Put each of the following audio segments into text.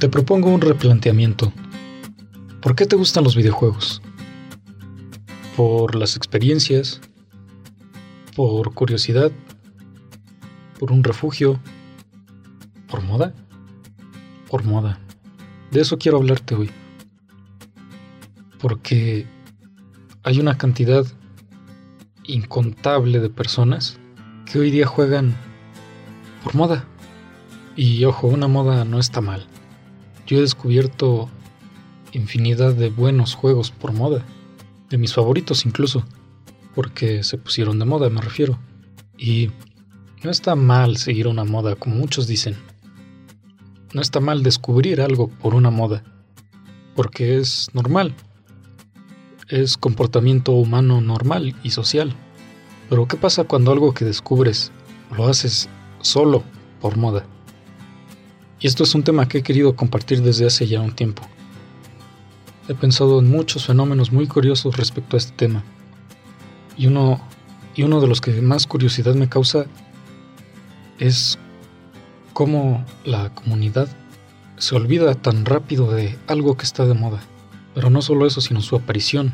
Te propongo un replanteamiento. ¿Por qué te gustan los videojuegos? ¿Por las experiencias? ¿Por curiosidad? ¿Por un refugio? ¿Por moda? Por moda. De eso quiero hablarte hoy. Porque hay una cantidad incontable de personas que hoy día juegan por moda. Y ojo, una moda no está mal. Yo he descubierto infinidad de buenos juegos por moda, de mis favoritos incluso, porque se pusieron de moda, me refiero. Y no está mal seguir una moda, como muchos dicen. No está mal descubrir algo por una moda, porque es normal. Es comportamiento humano normal y social. Pero ¿qué pasa cuando algo que descubres lo haces solo por moda? Y esto es un tema que he querido compartir desde hace ya un tiempo. He pensado en muchos fenómenos muy curiosos respecto a este tema. Y uno, y uno de los que más curiosidad me causa es cómo la comunidad se olvida tan rápido de algo que está de moda. Pero no solo eso, sino su aparición.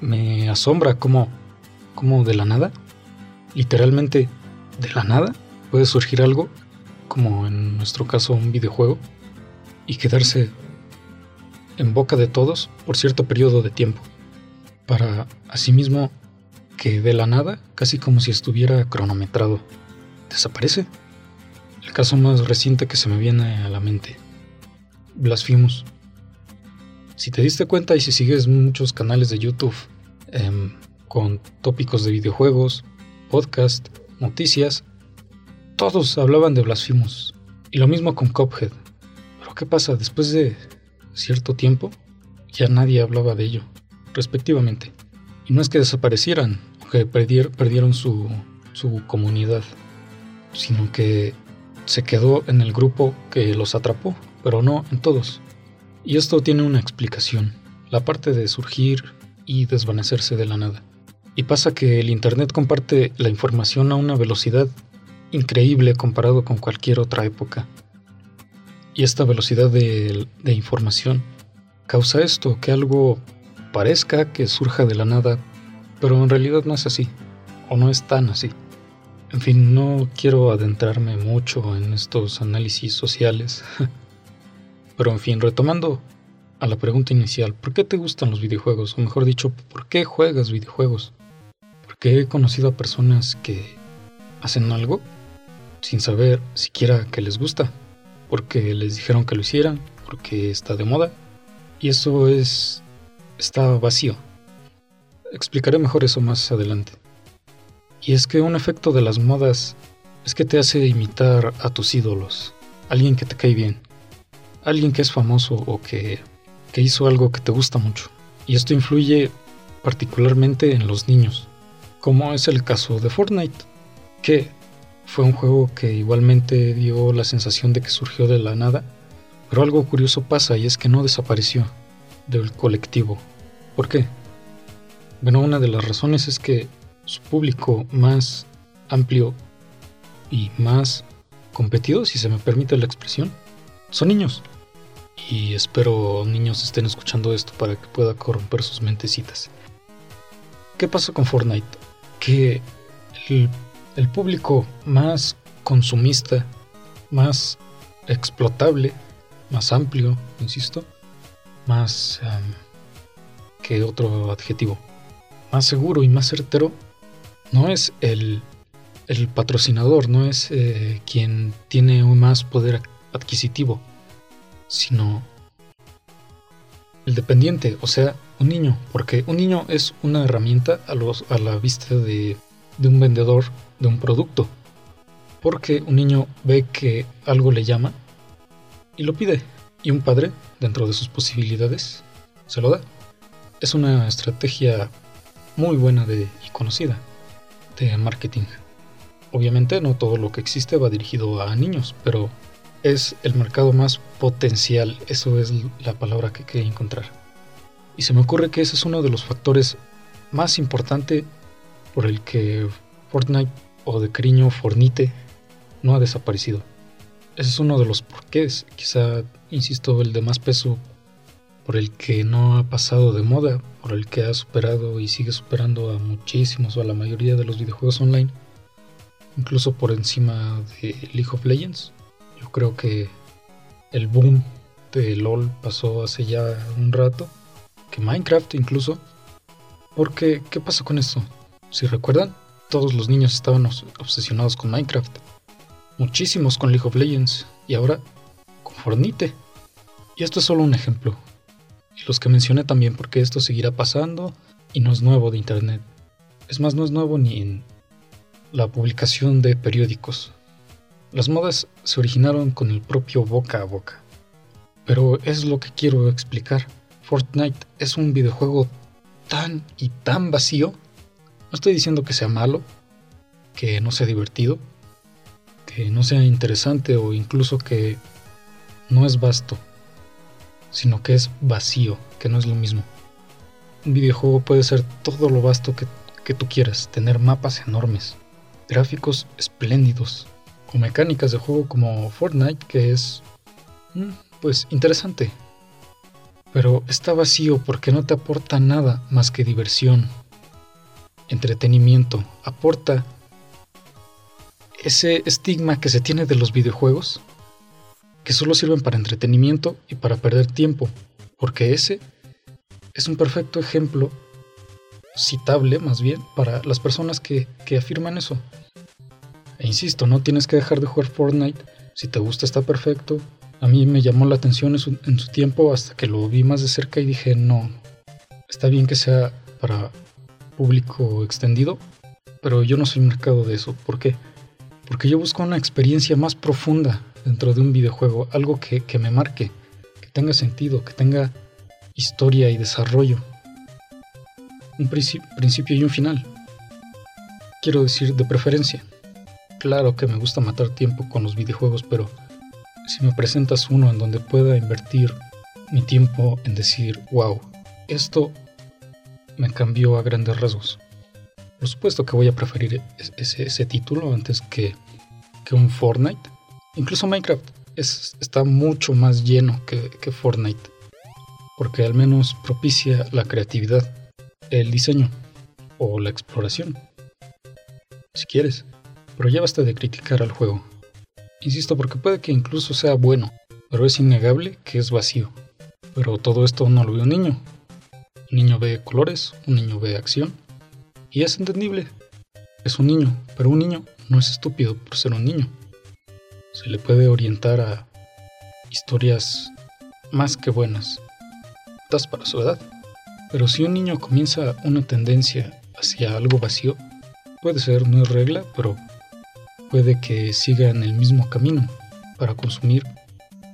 Me asombra cómo, cómo de la nada, literalmente de la nada, puede surgir algo como en nuestro caso un videojuego, y quedarse en boca de todos por cierto periodo de tiempo, para asimismo que de la nada, casi como si estuviera cronometrado, desaparece. El caso más reciente que se me viene a la mente, Blasphemous. Si te diste cuenta y si sigues muchos canales de YouTube em, con tópicos de videojuegos, podcast, noticias, todos hablaban de Blasphemous. Y lo mismo con Cophead. Pero ¿qué pasa? Después de cierto tiempo, ya nadie hablaba de ello, respectivamente. Y no es que desaparecieran o que perdieron su, su comunidad, sino que se quedó en el grupo que los atrapó, pero no en todos. Y esto tiene una explicación, la parte de surgir y desvanecerse de la nada. Y pasa que el Internet comparte la información a una velocidad increíble comparado con cualquier otra época. Y esta velocidad de, información causa esto, que algo parezca que surja de la nada, pero en realidad no es así, o no es tan así. En fin, no quiero adentrarme mucho en estos análisis sociales, pero en fin, retomando a la pregunta inicial, ¿por qué te gustan los videojuegos? O mejor dicho, ¿por qué juegas videojuegos? Porque he conocido a personas que hacen algo sin saber siquiera que les gusta, porque les dijeron que lo hicieran, porque está de moda, y eso es está vacío. Explicaré mejor eso más adelante. Y es que un efecto de las modas es que te hace imitar a tus ídolos, alguien que te cae bien, alguien que es famoso o que, que hizo algo que te gusta mucho. Y esto influye particularmente en los niños, como es el caso de Fortnite, que fue un juego que igualmente dio la sensación de que surgió de la nada, pero algo curioso pasa y es que no desapareció del colectivo. ¿Por qué? Bueno, una de las razones es que su público más amplio y más competido, si se me permite la expresión, son niños. Y espero niños estén escuchando esto para que pueda corromper sus mentecitas. ¿Qué pasa con Fortnite? Que el el público más consumista, más explotable, más amplio, insisto, más que otro adjetivo, más seguro y más certero, no es el, patrocinador, no es eh, quien tiene más poder adquisitivo, sino el dependiente, o sea, un niño, porque un niño es una herramienta a, los, a la vista de, de un vendedor de un producto. Porque un niño ve que algo le llama y lo pide. Y un padre, dentro de sus posibilidades, se lo da. Es una estrategia muy buena de, y conocida de marketing. Obviamente no todo lo que existe va dirigido a niños, pero es el mercado más potencial, eso es la palabra que quería encontrar. Y se me ocurre que ese es uno de los factores más importantes por el que Fortnite o de cariño Fornite no ha desaparecido. Ese es uno de los porqués, quizá, insisto, el de más peso por el que no ha pasado de moda, por el que ha superado y sigue superando a muchísimos o a la mayoría de los videojuegos online, incluso por encima de League of Legends. Yo creo que el boom de LOL pasó hace ya un rato, que Minecraft incluso, porque ¿qué pasó con esto? Si recuerdan, todos los niños estaban obsesionados con Minecraft, muchísimos con League of Legends y ahora con Fortnite. Y esto es solo un ejemplo, y los que mencioné también porque esto seguirá pasando y no es nuevo de Internet. Es más, no es nuevo ni en la publicación de periódicos. Las modas se originaron con el propio boca a boca. Pero es lo que quiero explicar. Fortnite es un videojuego tan y tan vacío. No estoy diciendo que sea malo, que no sea divertido, que no sea interesante o incluso que no es vasto sino que es vacío, que no es lo mismo. Un videojuego puede ser todo lo vasto que, tú quieras, tener mapas enormes, gráficos espléndidos, o mecánicas de juego como Fortnite, que es, mm, pues, interesante. Pero está vacío porque no te aporta nada más que diversión, entretenimiento, aporta ese estigma que se tiene de los videojuegos que solo sirven para entretenimiento y para perder tiempo, porque ese es un perfecto ejemplo citable más bien para las personas que, afirman eso. E insisto, no tienes que dejar de jugar Fortnite, si te gusta está perfecto. A mí me llamó la atención en su tiempo hasta que lo vi más de cerca y dije, no, está bien que sea para público extendido, pero yo no soy mercado de eso. ¿Por qué? Porque yo busco una experiencia más profunda dentro de un videojuego, algo que, me marque, que tenga sentido, que tenga historia y desarrollo. Un principio y un final. Quiero decir, de preferencia. Claro que me gusta matar tiempo con los videojuegos, pero si me presentas uno en donde pueda invertir mi tiempo en decir, wow, esto me cambió a grandes rasgos. Por supuesto que voy a preferir ese, título antes que, que un Fortnite, Incluso Minecraft está mucho más lleno que, Fortnite, porque al menos propicia la creatividad, el diseño o la exploración, si quieres. Pero ya basta de criticar al juego. Insisto, porque puede que incluso sea bueno, pero es innegable que es vacío. Pero todo esto no lo ve un niño. Un niño ve colores, un niño ve acción, y es entendible. Es un niño, pero un niño no es estúpido por ser un niño se le puede orientar a historias más que buenas, das para su edad. Pero si un niño comienza una tendencia hacia algo vacío, puede ser, no regla, pero puede que siga en el mismo camino para consumir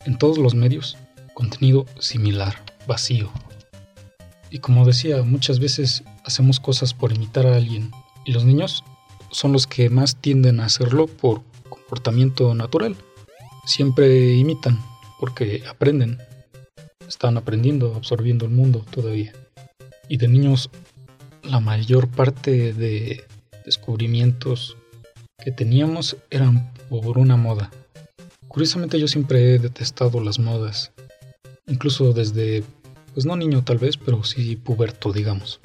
en todos los medios contenido similar, vacío. Y como decía, muchas veces hacemos cosas por imitar a alguien y los niños son los que más tienden a hacerlo por comportamiento natural. Siempre imitan porque aprenden. Están aprendiendo, absorbiendo el mundo todavía. Y de niños la mayor parte de descubrimientos que teníamos eran por una moda. Curiosamente yo siempre he detestado las modas. Incluso desde, pues no niño tal vez, pero sí puberto, digamos.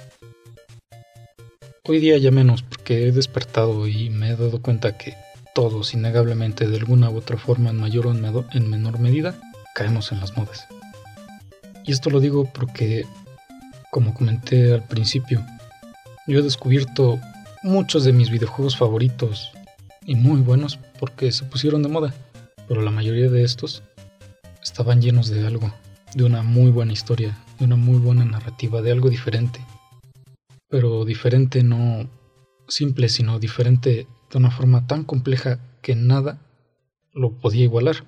Hoy día ya menos porque he despertado y me he dado cuenta que todos innegablemente de alguna u otra forma en mayor o en menor medida caemos en las modas. Y esto lo digo porque, como comenté al principio, yo he descubierto muchos de mis videojuegos favoritos y muy buenos porque se pusieron de moda, pero la mayoría de estos estaban llenos de algo, de una muy buena historia, de una muy buena narrativa, de algo diferente. Pero diferente no simple, sino diferente de una forma tan compleja que nada lo podía igualar.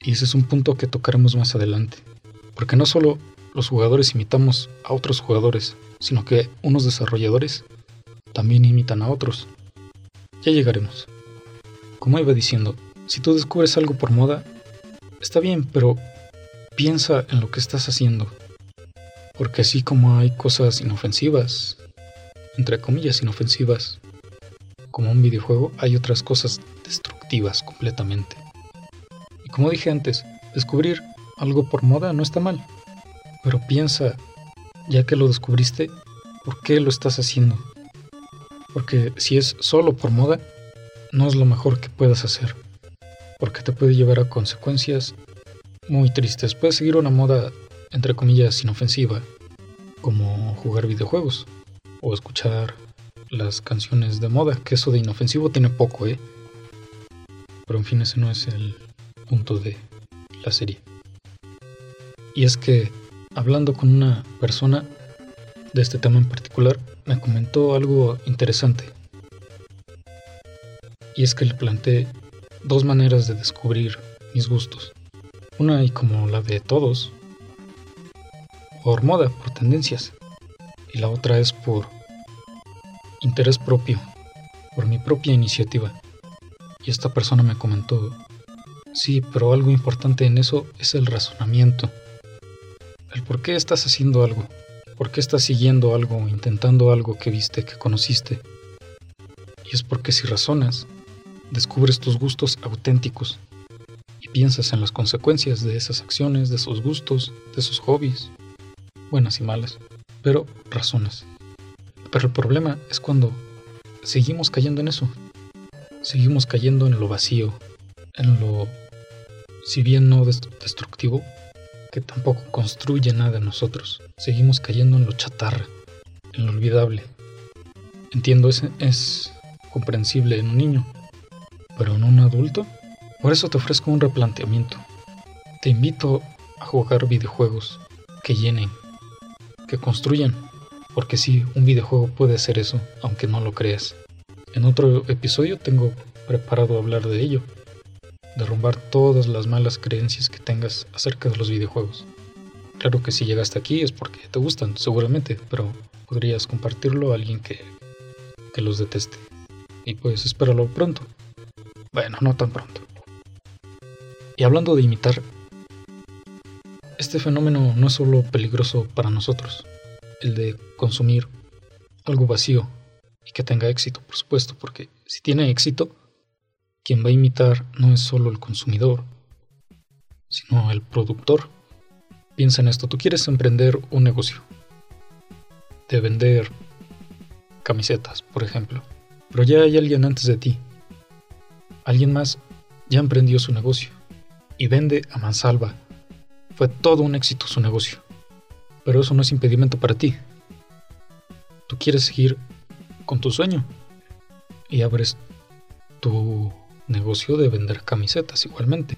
Y ese es un punto que tocaremos más adelante. Porque no solo los jugadores imitamos a otros jugadores, sino que unos desarrolladores también imitan a otros. Ya llegaremos. Como iba diciendo, si tú descubres algo por moda, está bien, pero piensa en lo que estás haciendo. Porque así como hay cosas inofensivas, entre comillas inofensivas, como un videojuego, hay otras cosas destructivas completamente. Como dije antes, descubrir algo por moda no está mal, pero piensa, ya que lo descubriste, ¿por qué lo estás haciendo? Porque si es solo por moda, no es lo mejor que puedas hacer, porque te puede llevar a consecuencias muy tristes. Puedes seguir una moda, entre comillas, inofensiva, como jugar videojuegos o escuchar las canciones de moda, que eso de inofensivo tiene poco, ¿eh? Pero en fin, ese no es el punto de la serie. Y es que, hablando con una persona de este tema en particular, me comentó algo interesante. Y es que le planteé dos maneras de descubrir mis gustos. Una y como la de todos, por moda, por tendencias. Y la otra es por interés propio, por mi propia iniciativa. Y esta persona me comentó, sí, pero algo importante en eso es el razonamiento. El por qué estás haciendo algo, por qué estás siguiendo algo intentando algo que viste, que conociste. Y es porque si razonas, descubres tus gustos auténticos piensas en las consecuencias de esas acciones, de esos gustos, de esos hobbies, buenas y malas, pero razonas. Pero el problema es cuando seguimos cayendo en eso. Seguimos cayendo en lo vacío, en lo, si bien no destructivo, que tampoco construye nada en nosotros. Seguimos cayendo en lo chatarra, en lo olvidable. Entiendo, es, es comprensible en un niño, pero en un adulto. Por eso te ofrezco un replanteamiento. Te invito a jugar videojuegos que llenen, que construyan, porque sí, un videojuego puede ser eso, aunque no lo creas. En otro episodio tengo preparado hablar de ello, derrumbar todas las malas creencias que tengas acerca de los videojuegos. Claro que si llegaste aquí es porque te gustan, seguramente, pero podrías compartirlo a alguien que, que los deteste. Y pues espéralo pronto. Bueno, no tan pronto. Y hablando de imitar, este fenómeno no es solo peligroso para nosotros, el de consumir algo vacío y que tenga éxito, por supuesto, porque si tiene éxito, quien va a imitar no es solo el consumidor, sino el productor. Piensa en esto, tú quieres emprender un negocio de vender camisetas, por ejemplo, pero ya hay alguien antes de ti. Alguien más ya emprendió su negocio y vende a mansalva. Fue todo un éxito su negocio. Pero eso no es impedimento para ti. Tú quieres seguir con tu sueño y abres tu negocio de vender camisetas igualmente.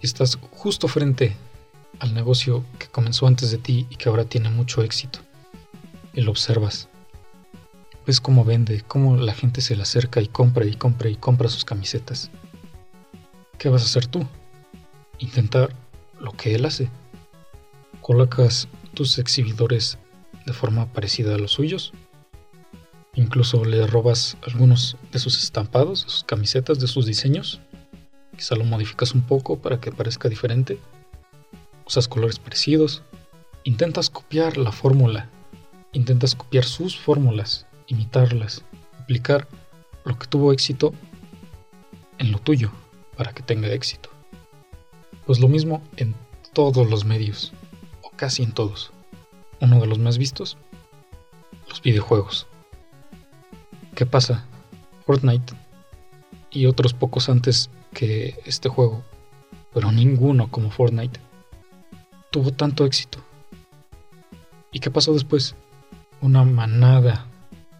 Y estás justo frente al negocio que comenzó antes de ti y que ahora tiene mucho éxito. Y lo observas. Ves cómo vende, cómo la gente se le acerca y compra y compra y compra sus camisetas. ¿Qué vas a hacer tú? Intentar lo que él hace. Colocas tus exhibidores de forma parecida a los suyos Incluso le robas algunos de sus estampados, de sus camisetas, de sus diseños. Quizá lo modificas un poco para que parezca diferente. Usas colores parecidos. Intentas copiar la fórmula. Intentas copiar sus fórmulas, imitarlas, aplicar lo que tuvo éxito en lo tuyo para que tenga éxito. Pues lo mismo en todos los medios, o casi en todos. Uno de los más vistos, los videojuegos. ¿Qué pasa? Fortnite y otros pocos antes que este juego, pero ninguno como Fortnite, tuvo tanto éxito. ¿Y qué pasó después? Una manada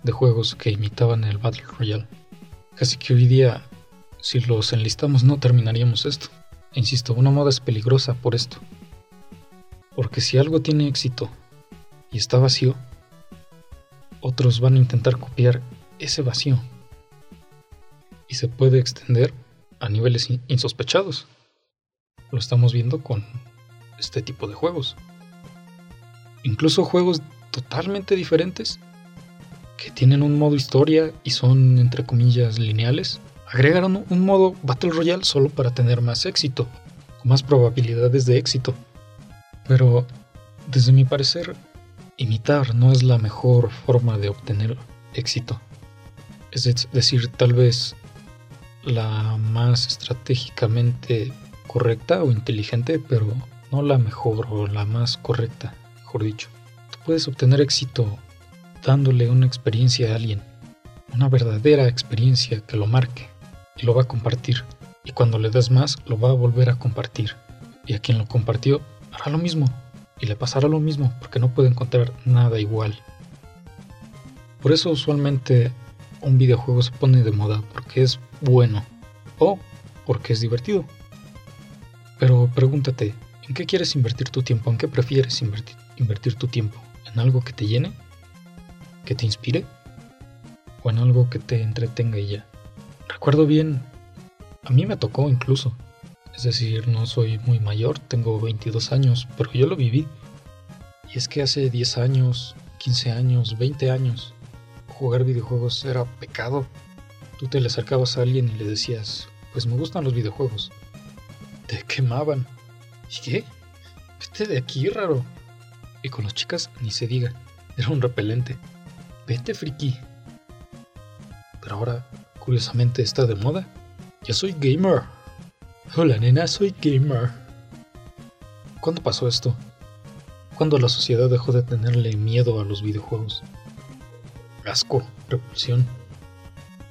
de juegos que imitaban el Battle Royale. Casi que hoy día, si los enlistamos, no terminaríamos esto. Insisto, una moda es peligrosa por esto. Porque si algo tiene éxito y está vacío, otros van a intentar copiar ese vacío y se puede extender a niveles insospechados. Lo estamos viendo con este tipo de juegos. Incluso juegos totalmente diferentes que tienen un modo historia y son entre comillas lineales, agregaron un modo Battle Royale solo para tener más éxito, más probabilidades de éxito. Pero, desde mi parecer, imitar no es la mejor forma de obtener éxito. Es decir, tal vez la más estratégicamente correcta o inteligente, pero no la mejor o la más correcta, mejor dicho. Tú puedes obtener éxito dándole una experiencia a alguien, una verdadera experiencia que lo marque y lo va a compartir. Y cuando le des más, lo va a volver a compartir. Y a quien lo compartió hará lo mismo y le pasará lo mismo porque no puede encontrar nada igual. Por eso usualmente un videojuego se pone de moda porque es bueno o porque es divertido. Pero pregúntate, ¿en qué quieres invertir tu tiempo? ¿En qué prefieres invertir, invertir tu tiempo? ¿En algo que te llene? ¿Que te inspire? ¿O en algo que te entretenga y ya? Recuerdo bien, a mí me tocó incluso. Es decir, no soy muy mayor, tengo 22 años, pero yo lo viví. Y es que hace 10 años, 15 años, 20 años, jugar videojuegos era pecado. Tú te le acercabas a alguien y le decías, pues me gustan los videojuegos. Te quemaban. ¿Y qué? Vete de aquí, raro. Y con las chicas ni se diga, era un repelente. Vete, friki. Pero ahora, curiosamente, está de moda. Ya soy gamer. Hola, nena, soy gamer. ¿Cuándo pasó esto? ¿Cuándo la sociedad dejó de tenerle miedo a los videojuegos? asco, repulsión.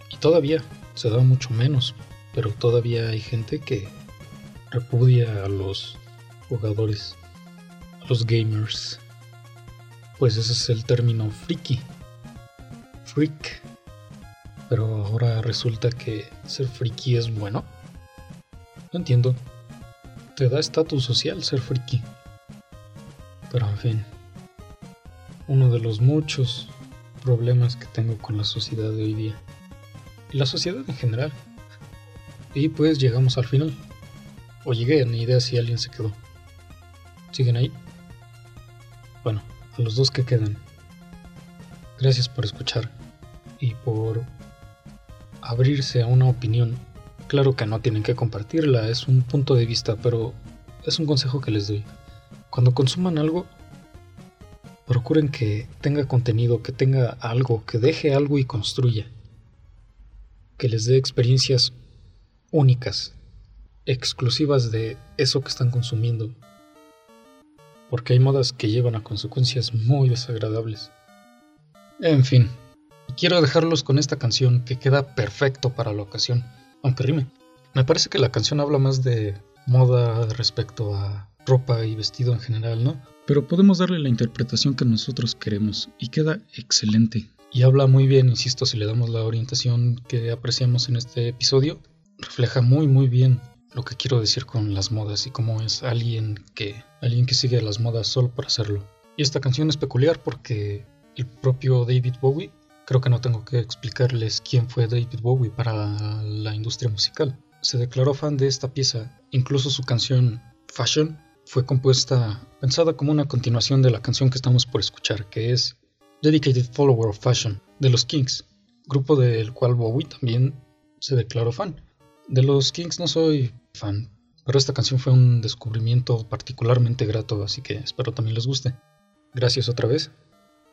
Y todavía se da mucho menos, pero todavía hay gente que repudia a los jugadores, a los gamers. Pues ese es el término friki. Freak. Pero ahora resulta que ser friki es bueno. No entiendo. Te da estatus social ser friki. Pero en fin. Uno de los muchos problemas que tengo con la sociedad de hoy día. Y la sociedad en general. Y pues llegamos al final. O llegué, ni idea si alguien se quedó. ¿Siguen ahí? Bueno, a los dos que quedan. Gracias por escuchar y por abrirse a una opinión. Claro que no tienen que compartirla, es un punto de vista, pero es un consejo que les doy. Cuando consuman algo, procuren que tenga contenido, que tenga algo, que deje algo y construya. Que les dé experiencias únicas, exclusivas de eso que están consumiendo. Porque hay modas que llevan a consecuencias muy desagradables. En fin, quiero dejarlos con esta canción que queda perfecto para la ocasión, aunque rime. Me parece que la canción habla más de moda respecto a ropa y vestido en general, ¿no? pero podemos darle la interpretación que nosotros queremos y queda excelente. Y habla muy bien, insisto, si le damos la orientación que apreciamos en este episodio, refleja muy muy bien lo que quiero decir con las modas y cómo es alguien que alguien que sigue las modas solo por hacerlo. Y esta canción es peculiar porque el propio David Bowie, creo que no tengo que explicarles quién fue David Bowie para la industria musical. Se declaró fan de esta pieza, incluso su canción Fashion fue compuesta, pensada como una continuación de la canción que estamos por escuchar, que es Dedicated Follower of Fashion, de los Kings, grupo del cual Bowie también se declaró fan. De los Kings no soy fan, pero esta canción fue un descubrimiento particularmente grato, así que espero también les guste. Gracias otra vez.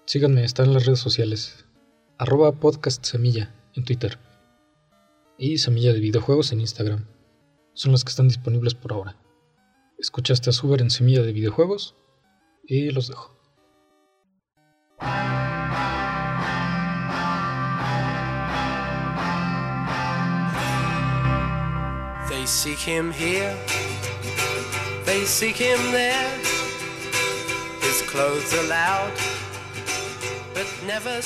Síganme, está en las redes sociales. Arroba podcast semilla en Twitter. Y semilla de videojuegos en Instagram. Son las que están disponibles por ahora. Escuchaste a Suber en Semilla de Videojuegos y los dejo. They seek him here, they seek him there. His clothes are loud, but never.